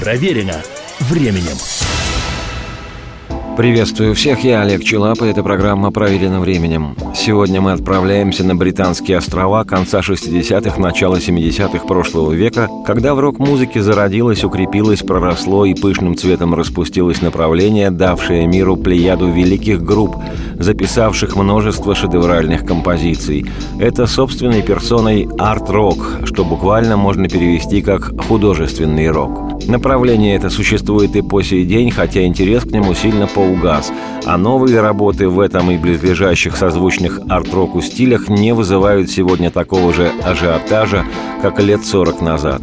Проверено временем. Приветствую всех, я Олег Челап, и эта программа «Проверена временем». Сегодня мы отправляемся на Британские острова конца 60-х, начала 70-х прошлого века, когда в рок-музыке зародилось, укрепилось, проросло и пышным цветом распустилось направление, давшее миру плеяду великих групп, записавших множество шедевральных композиций. Это собственной персоной арт-рок, что буквально можно перевести как «художественный рок». Направление это существует и по сей день, хотя интерес к нему сильно поугас, а новые работы в этом и близлежащих созвучных арт-року стилях не вызывают сегодня такого же ажиотажа, как лет 40 назад.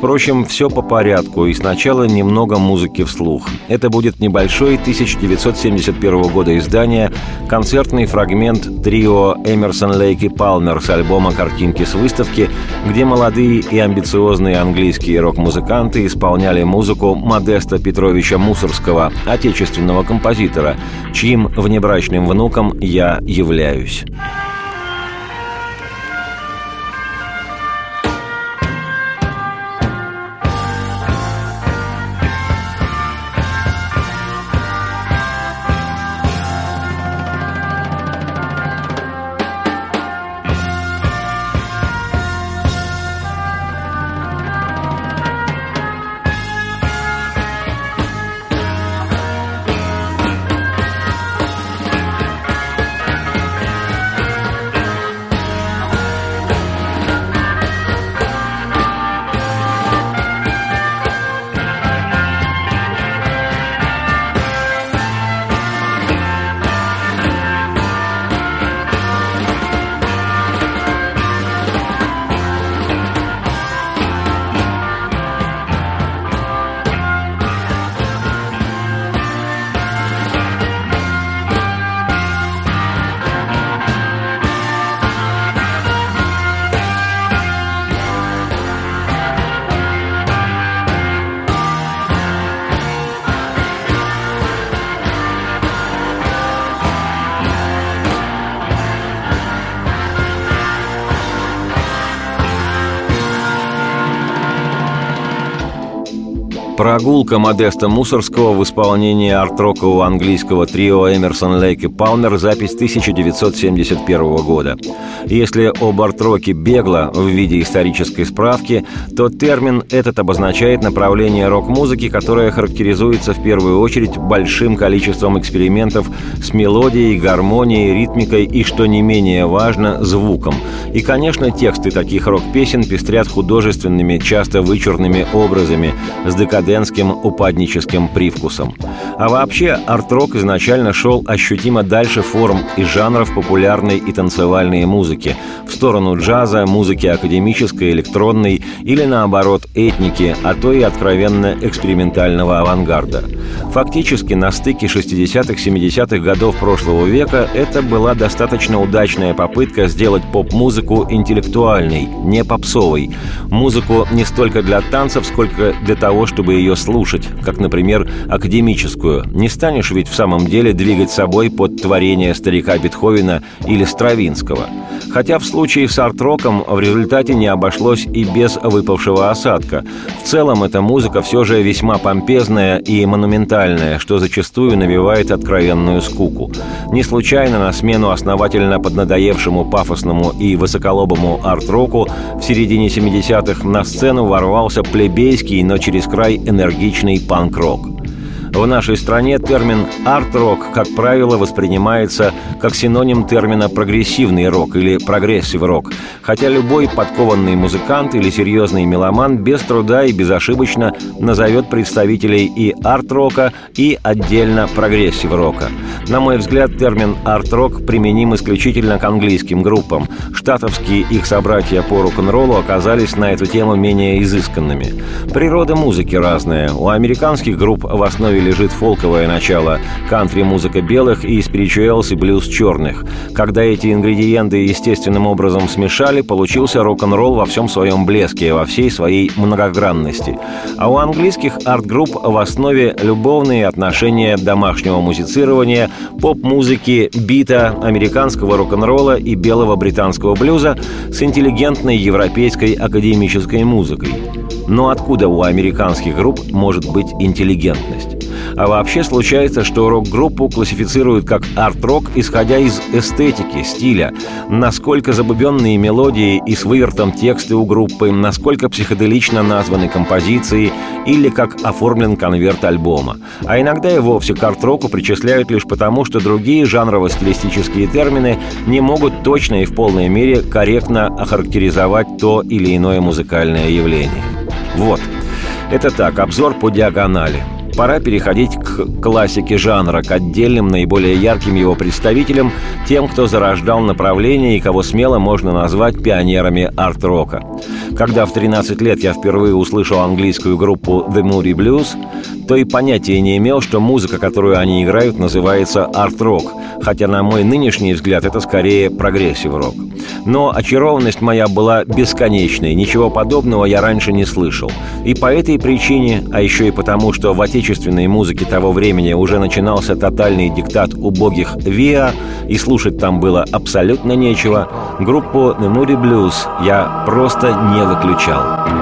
Впрочем, все по порядку, и сначала немного музыки вслух. Это будет небольшой 1971 года издания, концертный фрагмент трио Эмерсон Лейк и Палмер с альбома «Картинки с выставки», где молодые и амбициозные английские рок-музыканты исполняли музыку Модеста Петровича Мусорского, отечественного композитора, чьим внебрачным внуком я являюсь. Прогулка Модеста Мусорского в исполнении арт-рокового английского трио Эмерсон, Лейк и Палмер, запись 1971 года. Если об арт-роке бегло в виде исторической справки, то термин этот обозначает направление рок-музыки, которое характеризуется в первую очередь большим количеством экспериментов с мелодией, гармонией, ритмикой и, что не менее важно, звуком. И, конечно, тексты таких рок-песен пестрят художественными, часто вычурными образами с декаденцией декадентским упадническим привкусом. А вообще, арт-рок изначально шел ощутимо дальше форм и жанров популярной и танцевальной музыки, в сторону джаза, музыки академической, электронной или, наоборот, этники, а то и откровенно экспериментального авангарда. Фактически, на стыке 60-70-х годов прошлого века это была достаточно удачная попытка сделать поп-музыку интеллектуальной, не попсовой. Музыку не столько для танцев, сколько для того, чтобы ее слушать, как, например, академическую. Не станешь ведь в самом деле двигать собой под творение старика Бетховена или Стравинского. Хотя в случае с арт-роком в результате не обошлось и без выпавшего осадка. В целом эта музыка все же весьма помпезная и монументальная, что зачастую навевает откровенную скуку. Не случайно на смену основательно поднадоевшему пафосному и высоколобому арт-року в середине 70-х на сцену ворвался плебейский, но через край энергичный панк-рок. В нашей стране термин «арт-рок», как правило, воспринимается как синоним термина «прогрессивный рок» или «прогрессив-рок», хотя любой подкованный музыкант или серьезный меломан без труда и безошибочно назовет представителей и арт-рока, и отдельно прогрессив-рока. На мой взгляд, термин «арт-рок» применим исключительно к английским группам. Штатовские их собратья по рок-н-роллу оказались на эту тему менее изысканными. Природа музыки разная. У американских групп в основе лежит фолковое начало, кантри-музыка белых и спиричуэлс и блюз черных. Когда эти ингредиенты естественным образом смешали, получился рок-н-ролл во всем своем блеске, во всей своей многогранности. А у английских арт-групп в основе любовные отношения домашнего музицирования, поп-музыки, бита, американского рок-н-ролла и белого британского блюза с интеллигентной европейской академической музыкой. Но откуда у американских групп может быть интеллигентность? А вообще случается, что рок-группу классифицируют как арт-рок, исходя из эстетики, стиля, насколько забубенные мелодии и с вывертом тексты у группы, насколько психоделично названы композиции или как оформлен конверт альбома. А иногда и вовсе к арт-року причисляют лишь потому, что другие жанрово-стилистические термины не могут точно и в полной мере корректно охарактеризовать то или иное музыкальное явление. Вот. Это так, обзор по диагонали – пора переходить к классике жанра, к отдельным, наиболее ярким его представителям, тем, кто зарождал направление и кого смело можно назвать пионерами арт-рока. Когда в 13 лет я впервые услышал английскую группу The Moody Blues, то и понятия не имел, что музыка, которую они играют, называется арт-рок, хотя на мой нынешний взгляд это скорее прогрессив-рок. Но очарованность моя была бесконечной, ничего подобного я раньше не слышал. И по этой причине, а еще и потому, что в отечественной музыке того времени уже начинался тотальный диктат убогих ВИА, и слушать там было абсолютно нечего, группу Moody Blues я просто не выключал.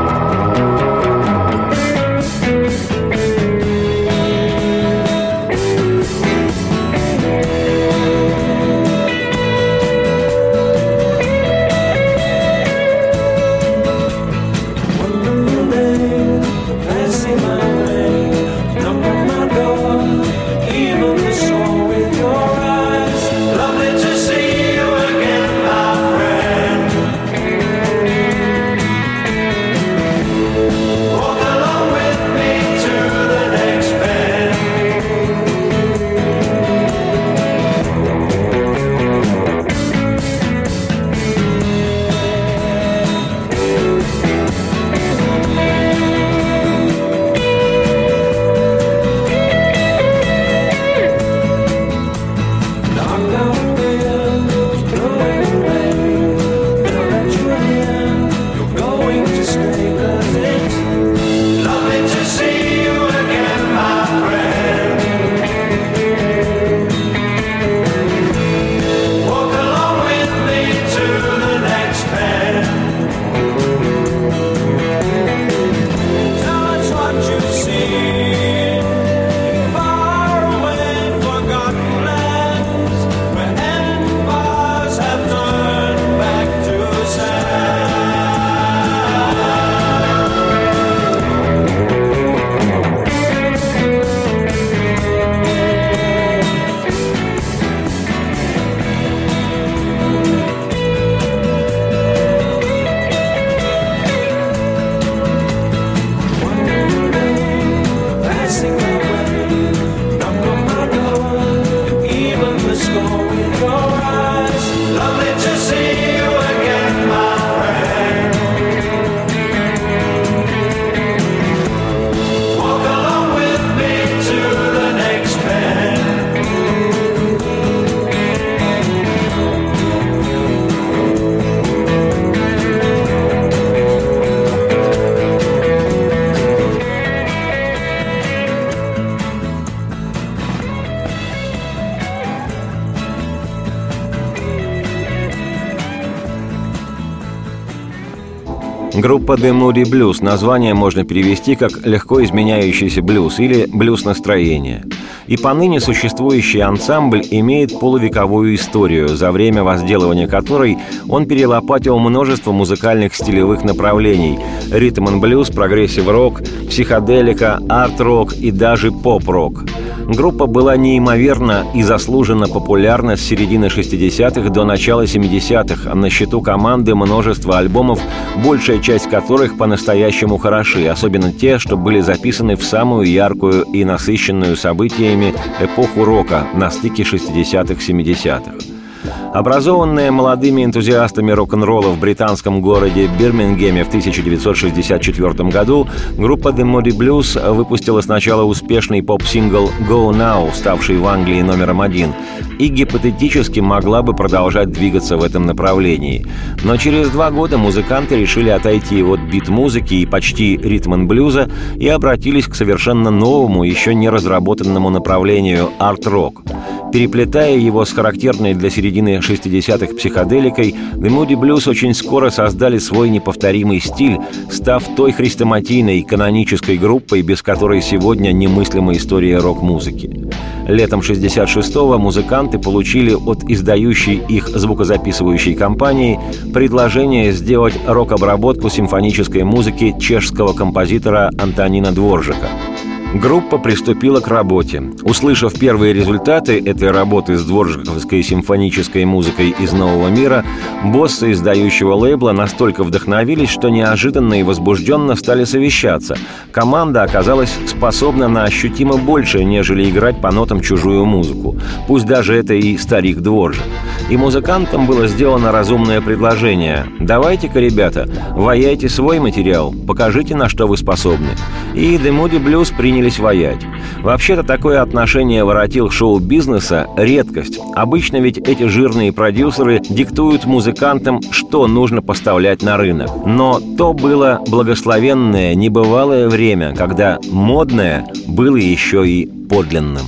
Группа The Moody Blues. Название можно перевести как «легко изменяющийся блюз» или «блюз настроения». И поныне существующий ансамбль имеет полувековую историю, за время возделывания которой он перелопатил множество музыкальных стилевых направлений – ритм-н-блюз, прогрессив-рок, психоделика, арт-рок и даже поп-рок – Группа была неимоверно и заслуженно популярна с середины 60-х до начала 70-х. На счету команды множество альбомов, большая часть которых по-настоящему хороши, особенно те, что были записаны в самую яркую и насыщенную событиями эпоху рока на стыке 60-х-70-х. Образованная молодыми энтузиастами рок-н-ролла в британском городе Бирмингеме в 1964 году, группа The Moody Blues выпустила сначала успешный поп-сингл «Go Now», ставший в Англии номером один, и гипотетически могла бы продолжать двигаться в этом направлении. Но через два года музыканты решили отойти от бит-музыки и почти ритм-н-блюза и обратились к совершенно новому, еще не разработанному направлению арт-рок, переплетая его с характерной для середины середины 60-х психоделикой, The Moody Blues очень скоро создали свой неповторимый стиль, став той хрестоматийной канонической группой, без которой сегодня немыслима история рок-музыки. Летом 66-го музыканты получили от издающей их звукозаписывающей компании предложение сделать рок-обработку симфонической музыки чешского композитора Антонина Дворжика – Группа приступила к работе. Услышав первые результаты этой работы с дворжиковской симфонической музыкой из нового мира, боссы издающего лейбла настолько вдохновились, что неожиданно и возбужденно стали совещаться. Команда оказалась способна на ощутимо больше, нежели играть по нотам чужую музыку. Пусть даже это и старик Дворжик. И музыкантам было сделано разумное предложение. «Давайте-ка, ребята, ваяйте свой материал, покажите, на что вы способны». И Moody Blues принял принялись воять. Вообще-то такое отношение воротил шоу-бизнеса – редкость. Обычно ведь эти жирные продюсеры диктуют музыкантам, что нужно поставлять на рынок. Но то было благословенное, небывалое время, когда модное было еще и подлинным.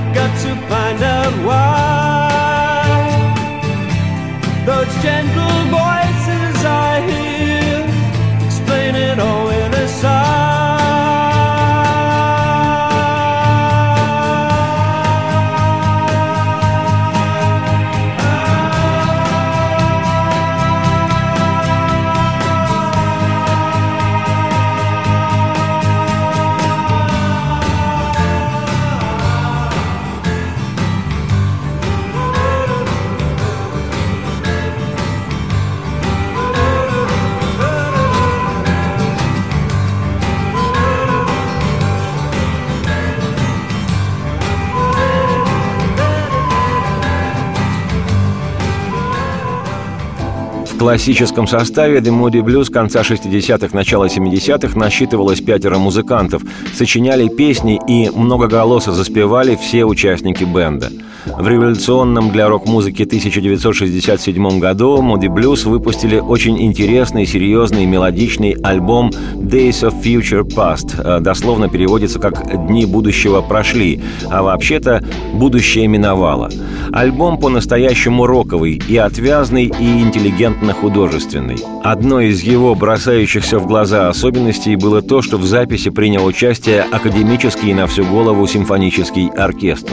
I've got to find out why. Классическом составе The Moody Blues конца 60-х, начала 70-х насчитывалось пятеро музыкантов, сочиняли песни и многоголосо заспевали все участники бенда. В революционном для рок-музыки 1967 году Moody Blues выпустили очень интересный, серьезный, мелодичный альбом Days of Future Past. Э, дословно переводится как «Дни будущего прошли», а вообще-то «Будущее миновало». Альбом по-настоящему роковый и отвязный, и интеллигентно-художественный. Одной из его бросающихся в глаза особенностей было то, что в записи принял участие академический на всю голову симфонический оркестр.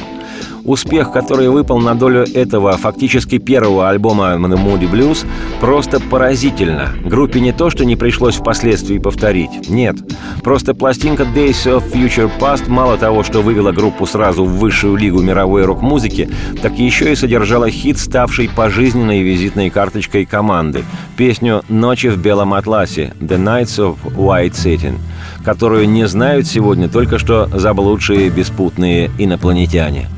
Успех, который выпал на долю этого фактически первого альбома Moody Blues, просто поразительно. Группе не то, что не пришлось впоследствии повторить. Нет. Просто пластинка Days of Future Past мало того, что вывела группу сразу в высшую лигу мировой рок-музыки, так еще и содержала хит, ставший пожизненной визитной карточкой команды. Песню «Ночи в белом атласе» «The Nights of White Satin», которую не знают сегодня только что заблудшие беспутные инопланетяне –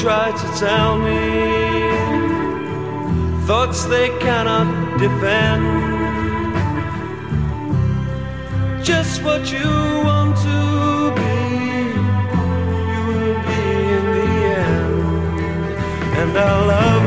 Try to tell me thoughts they cannot defend. Just what you want to be, you will be in the end. And I love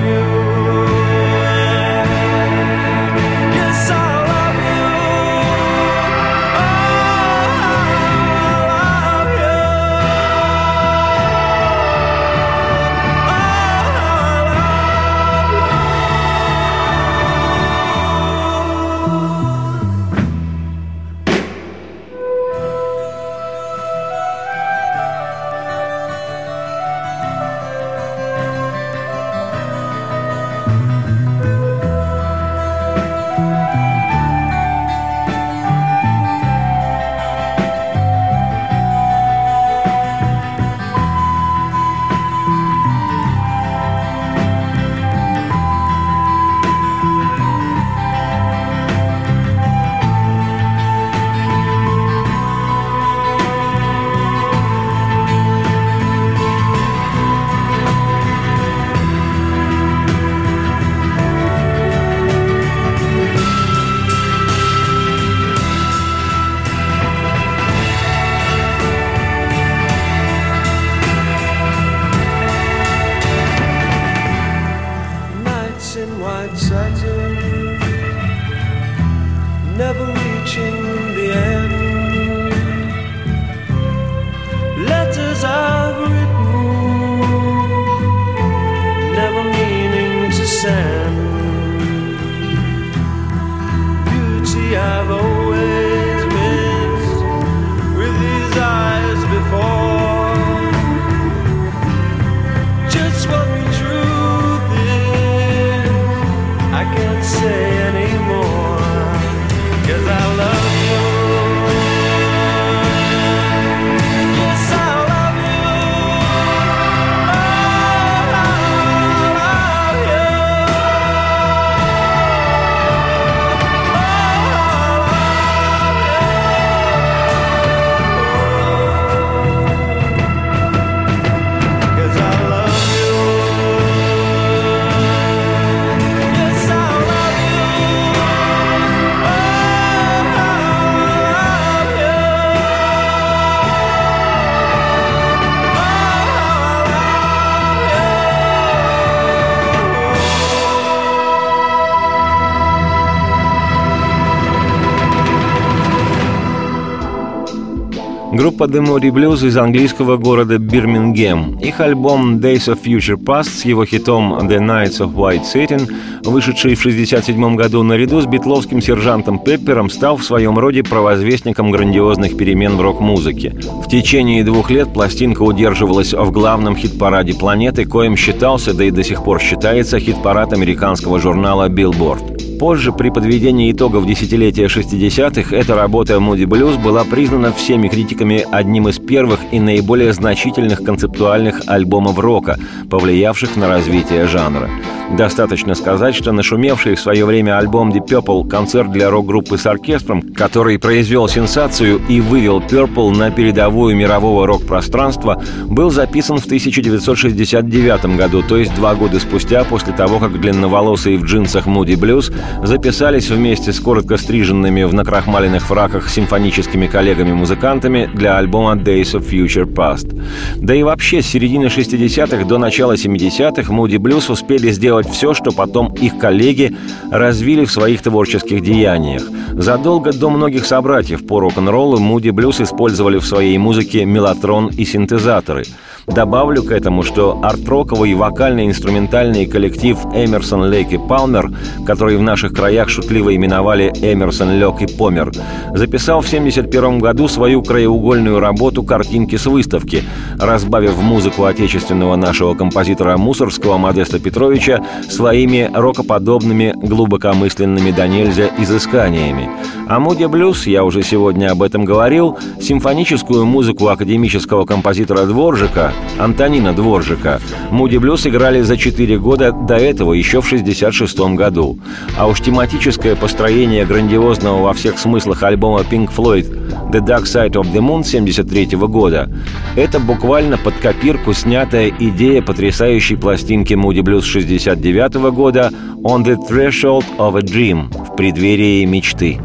Группа The Moody из английского города Бирмингем. Их альбом Days of Future Past с его хитом The Nights of White Satin, вышедший в 1967 году наряду с битловским сержантом Пеппером, стал в своем роде провозвестником грандиозных перемен в рок-музыке. В течение двух лет пластинка удерживалась в главном хит-параде планеты, коим считался, да и до сих пор считается, хит-парад американского журнала Billboard. Позже, при подведении итогов десятилетия 60-х, эта работа Moody Blues была признана всеми критиками одним из первых и наиболее значительных концептуальных альбомов рока, повлиявших на развитие жанра. Достаточно сказать, что нашумевший в свое время альбом Deep Purple концерт для рок-группы с оркестром, который произвел сенсацию и вывел Purple на передовую мирового рок-пространства, был записан в 1969 году, то есть два года спустя после того, как длинноволосые в джинсах Moody Blues записались вместе с коротко стриженными в накрахмаленных фраках симфоническими коллегами-музыкантами для альбома Days of Future Past. Да и вообще, с середины 60-х до начала 70-х Moody Blues успели сделать все, что потом их коллеги развили в своих творческих деяниях. Задолго до многих собратьев по рок-н-роллу Moody Blues использовали в своей музыке мелатрон и синтезаторы – Добавлю к этому, что арт-роковый вокально-инструментальный коллектив Эмерсон, Лейк и Палмер, который в наших краях шутливо именовали Эмерсон, Лёк и Помер, записал в 1971 году свою краеугольную работу «Картинки с выставки», разбавив музыку отечественного нашего композитора Мусорского Модеста Петровича своими рокоподобными глубокомысленными до нельзя изысканиями. А Муди Блюз, я уже сегодня об этом говорил, симфоническую музыку академического композитора Дворжика Антонина Дворжика. Муди Блюз играли за 4 года до этого, еще в 1966 году. А уж тематическое построение грандиозного во всех смыслах альбома Pink Floyd «The Dark Side of the Moon» 1973 года — это буквально под копирку снятая идея потрясающей пластинки Moody Blues 69 года «On the Threshold of a Dream» — в преддверии мечты.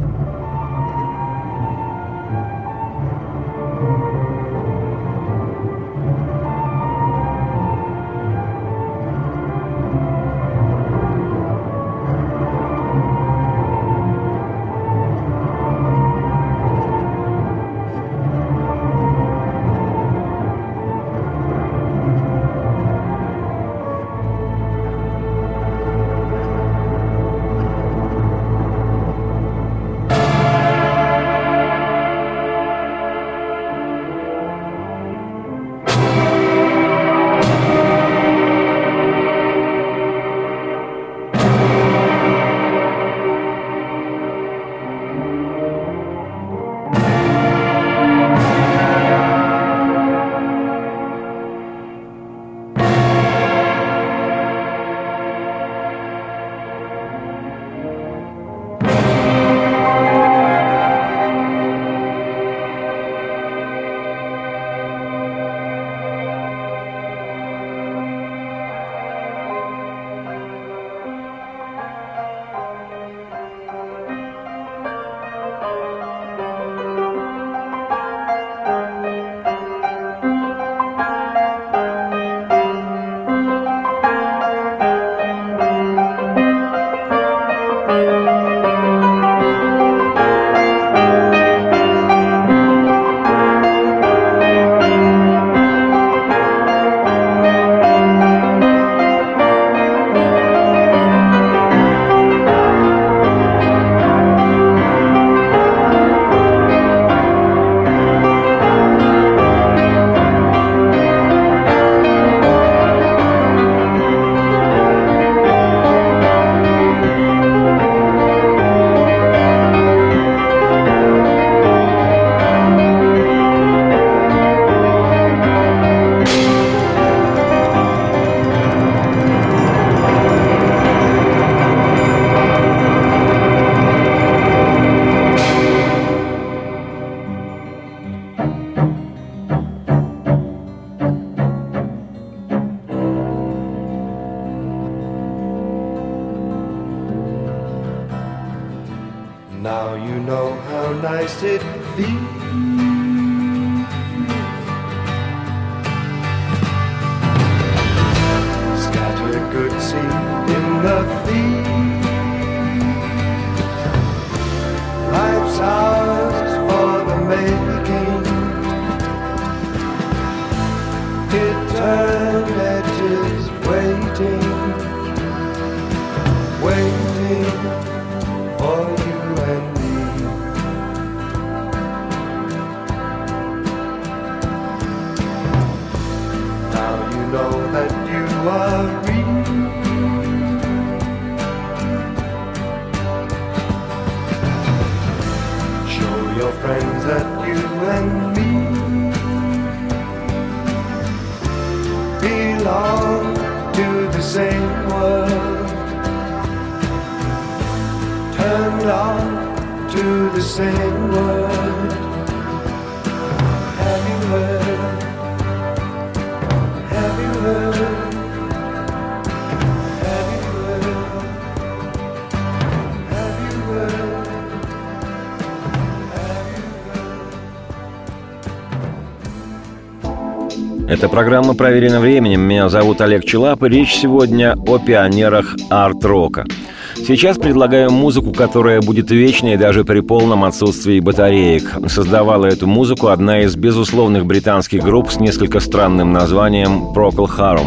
Программа «Проверено временем». Меня зовут Олег Челап, и речь сегодня о пионерах арт-рока. Сейчас предлагаю музыку, которая будет вечной даже при полном отсутствии батареек. Создавала эту музыку одна из безусловных британских групп с несколько странным названием Procol Harum,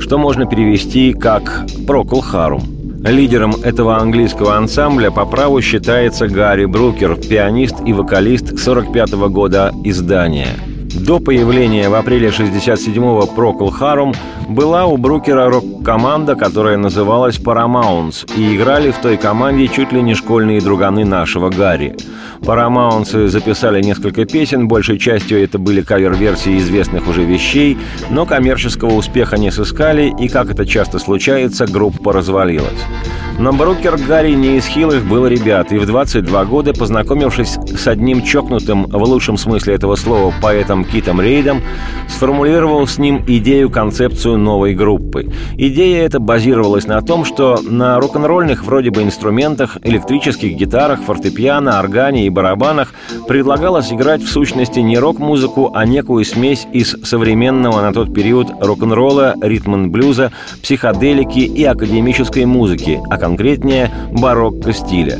что можно перевести как Procol Harum. Лидером этого английского ансамбля по праву считается Гарри Брукер, пианист и вокалист 45 -го года издания – до появления в апреле 67-го Procol Harum была у Брукера рок-команда, которая называлась Paramounts, и играли в той команде чуть ли не школьные друганы нашего Гарри. Парамаунцы записали несколько песен, большей частью это были кавер-версии известных уже вещей, но коммерческого успеха не сыскали, и, как это часто случается, группа развалилась. Но Брукер Гарри не из хилых был ребят, и в 22 года, познакомившись с одним чокнутым, в лучшем смысле этого слова, поэтом Китом Рейдом, сформулировал с ним идею-концепцию новой группы. Идея эта базировалась на том, что на рок-н-ролльных вроде бы инструментах, электрических гитарах, фортепиано, органе и барабанах предлагалось играть в сущности не рок-музыку, а некую смесь из современного на тот период рок-н-ролла, ритм-н-блюза, психоделики и академической музыки, а конкретнее барокко стиля.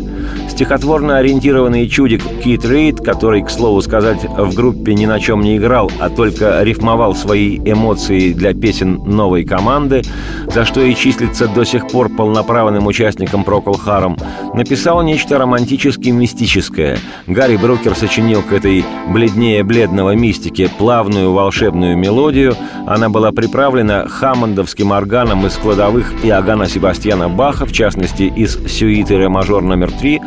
Стихотворно ориентированный чудик Кит Рейд, который, к слову сказать, в группе ни на чем не играл, а только рифмовал свои эмоции для песен новой команды, за что и числится до сих пор полноправным участником Прокол Харом, написал нечто романтически мистическое. Гарри Брукер сочинил к этой бледнее бледного мистике плавную волшебную мелодию. Она была приправлена хаммондовским органом из складовых Иоганна Себастьяна Баха, в частности, из сюиты ре мажор номер три,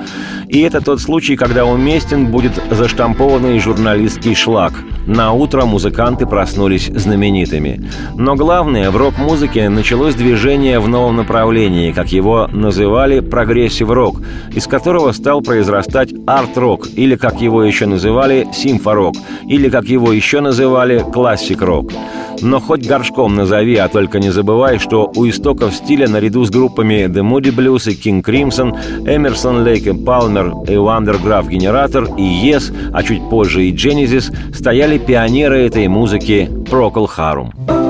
и это тот случай, когда уместен будет заштампованный журналистский шлак. На утро музыканты проснулись знаменитыми. Но главное, в рок-музыке началось движение в новом направлении, как его называли прогрессив-рок, из которого стал произрастать арт-рок, или, как его еще называли, симфорок, или, как его еще называли, классик-рок. Но хоть горшком назови, а только не забывай, что у истоков стиля наряду с группами The Moody Blues и King Crimson, Emerson, Lake и Palmer, и Van der Graaf Generator, и Yes, а чуть позже и Genesis, стояли пионеры этой музыки Procol Harum. face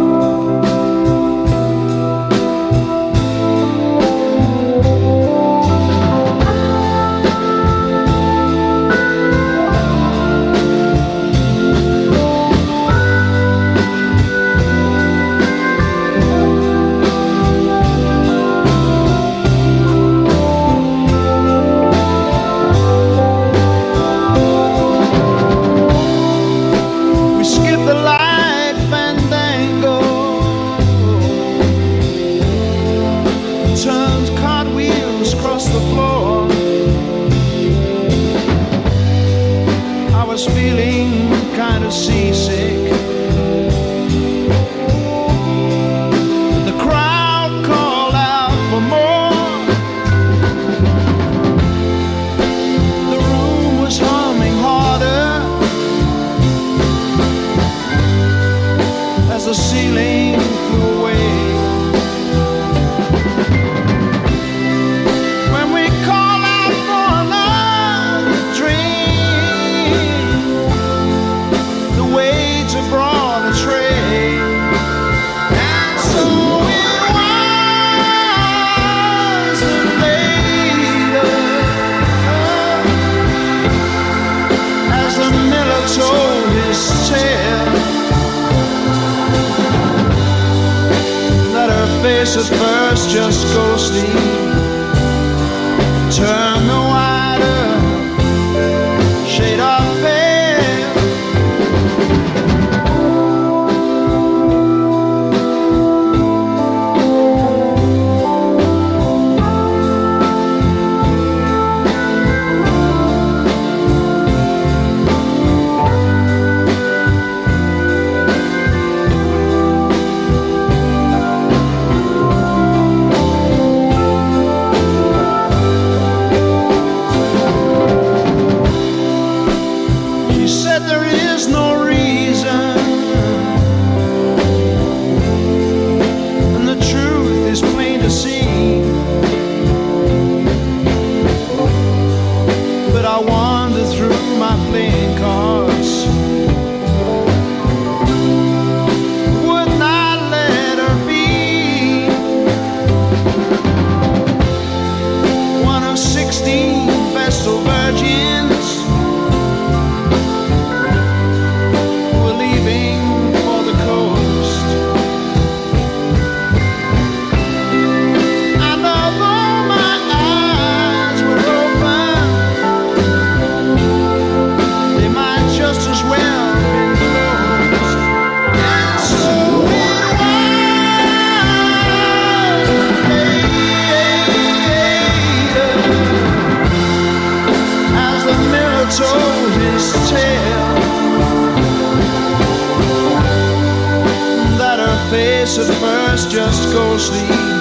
at first just go Turn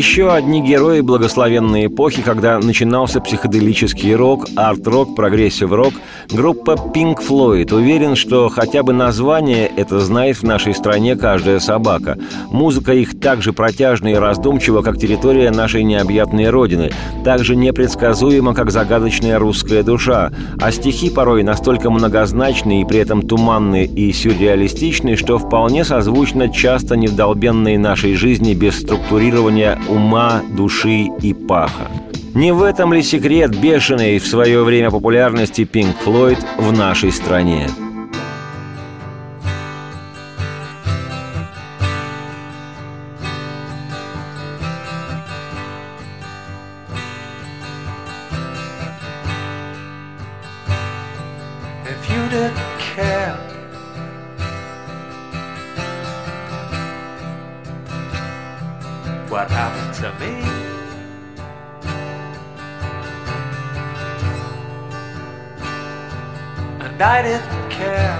Еще одни герои благословенной эпохи, когда начинался психоделический рок, арт-рок, прогрессив-рок, группа Pink Floyd. Уверен, что хотя бы название это знает в нашей стране каждая собака. Музыка их так же протяжна и раздумчива, как территория нашей необъятной родины, так же непредсказуема, как загадочная русская душа, а стихи порой настолько многозначные и при этом туманные и сюрреалистичные, что вполне созвучно часто невдолбенной нашей жизни без структурирования ума, души и паха. Не в этом ли секрет бешеной в свое время популярности Pink Floyd в нашей стране? I didn't care.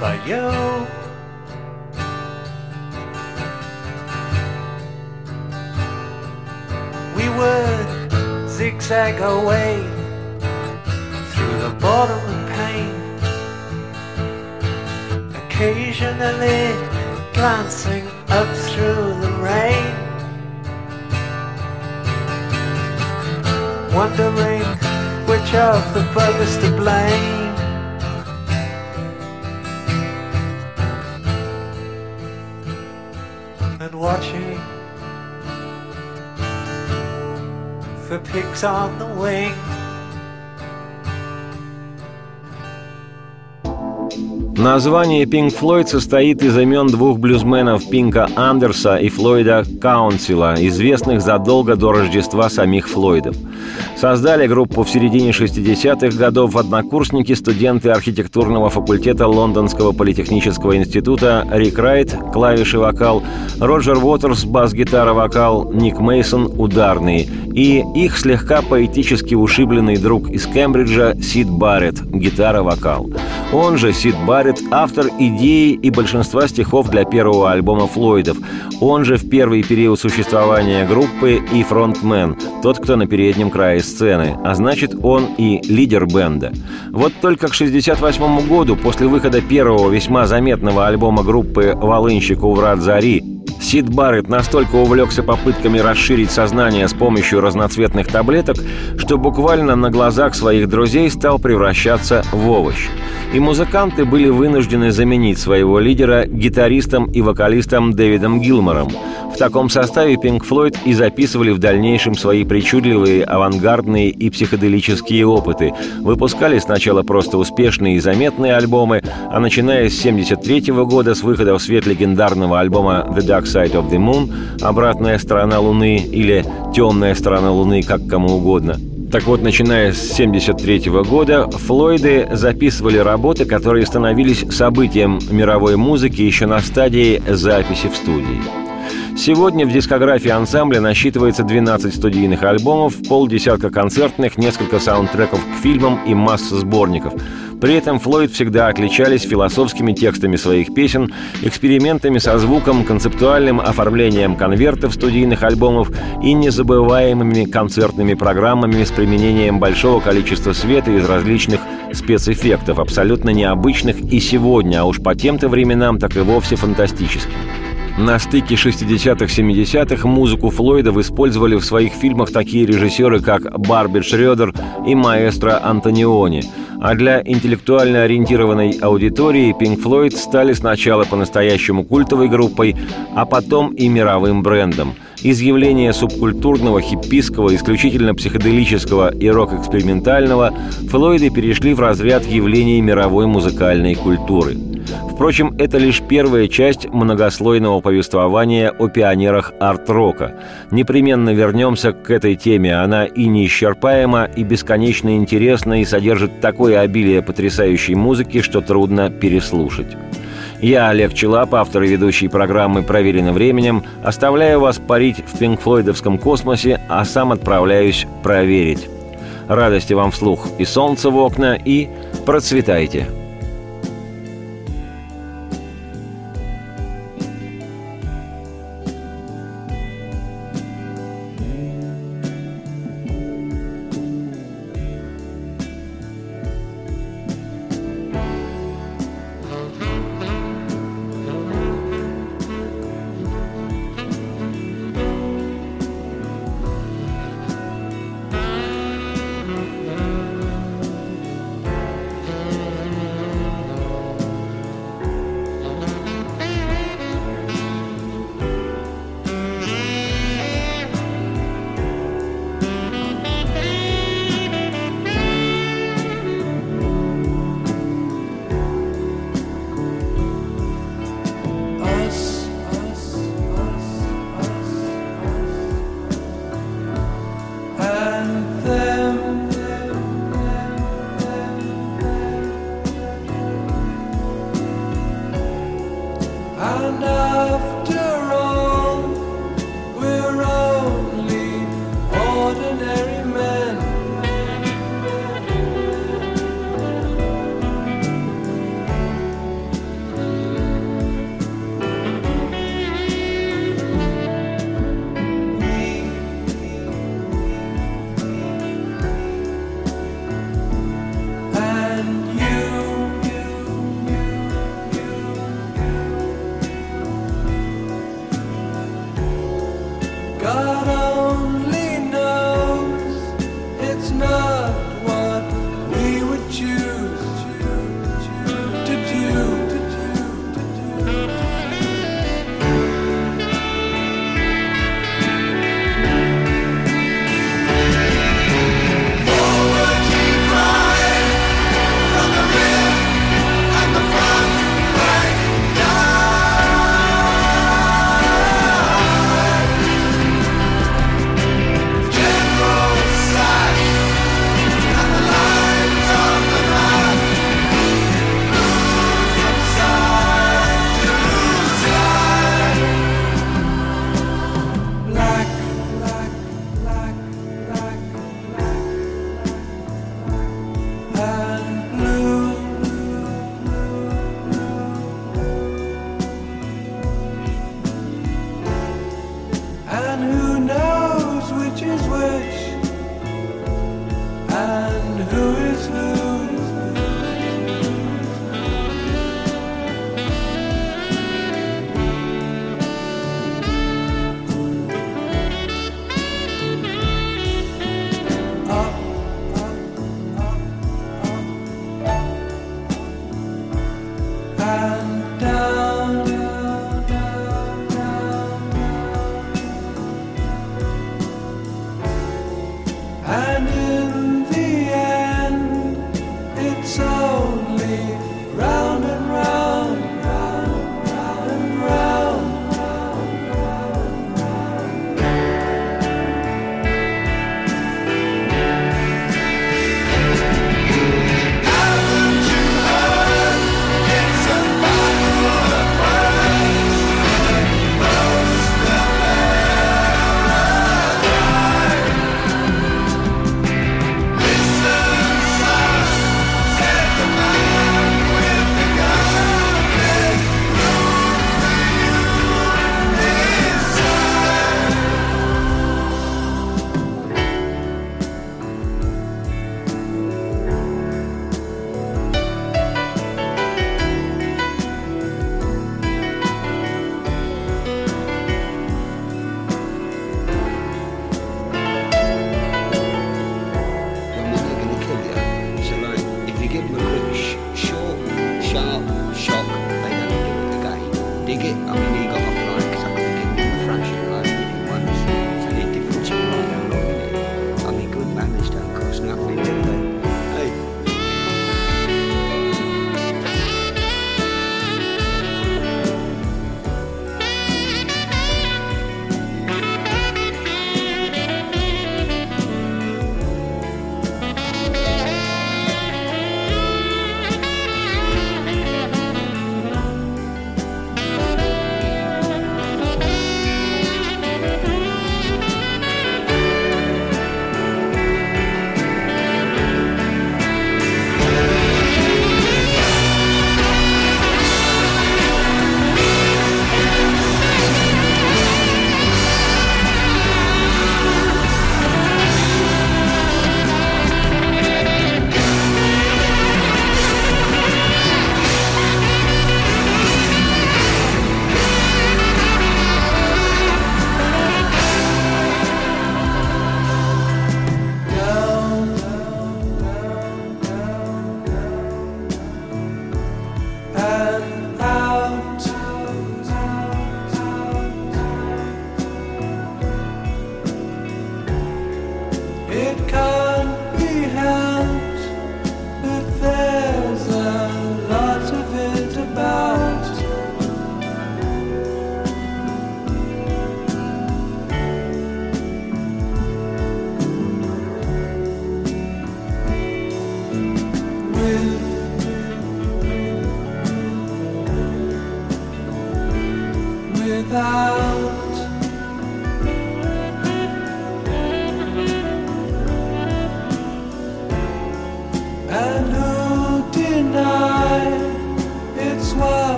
But you we would zigzag our way through the bottom of pain, occasionally glancing the buggers to blame. And watching for pigs on the wing. Название Pink Floyd состоит из имен двух блюзменов Пинка Андерса и Флойда Каунсила, известных задолго до Рождества самих Флойдов. Создали группу в середине 60-х годов однокурсники, студенты архитектурного факультета Лондонского политехнического института Рик Райт, клавиши вокал, Роджер Уотерс, бас-гитара вокал, Ник Мейсон ударные и их слегка поэтически ушибленный друг из Кембриджа Сид Барретт, гитара-вокал. Он же Сид Барретт, автор идеи и большинства стихов для первого альбома Флойдов. Он же в первый период существования группы и фронтмен, тот, кто на переднем крае сцены, а значит, он и лидер бенда. Вот только к 68 году, после выхода первого весьма заметного альбома группы «Волынщик у врат Зари», Сид Барретт настолько увлекся попытками расширить сознание с помощью разноцветных таблеток, что буквально на глазах своих друзей стал превращаться в овощ. И музыканты были вынуждены заменить своего лидера гитаристом и вокалистом Дэвидом Гилмором. В таком составе Pink Floyd и записывали в дальнейшем свои причудливые, авангардные и психоделические опыты. Выпускали сначала просто успешные и заметные альбомы, а начиная с 1973 года с выхода в свет легендарного альбома The Dark Side of the Moon «Обратная сторона Луны» или «Темная сторона Луны», как кому угодно. Так вот, начиная с 1973 года, Флойды записывали работы, которые становились событием мировой музыки еще на стадии записи в студии. Сегодня в дискографии ансамбля насчитывается 12 студийных альбомов, полдесятка концертных, несколько саундтреков к фильмам и масса сборников – при этом Флойд всегда отличались философскими текстами своих песен, экспериментами со звуком, концептуальным оформлением конвертов студийных альбомов и незабываемыми концертными программами с применением большого количества света из различных спецэффектов, абсолютно необычных и сегодня, а уж по тем-то временам так и вовсе фантастических. На стыке 60-х-70-х музыку Флойдов использовали в своих фильмах такие режиссеры, как Барби Шредер и маэстро Антониони. А для интеллектуально ориентированной аудитории Pink Floyd стали сначала по-настоящему культовой группой, а потом и мировым брендом – из явления субкультурного, хиппийского, исключительно психоделического и рок-экспериментального, Флойды перешли в разряд явлений мировой музыкальной культуры. Впрочем, это лишь первая часть многослойного повествования о пионерах арт-рока. Непременно вернемся к этой теме. Она и неисчерпаема, и бесконечно интересна, и содержит такое обилие потрясающей музыки, что трудно переслушать. Я, Олег Челап, автор и ведущий программы «Проверено временем», оставляю вас парить в пинкфлойдовском космосе, а сам отправляюсь проверить. Радости вам вслух и солнце в окна, и процветайте!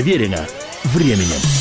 Проверено временем.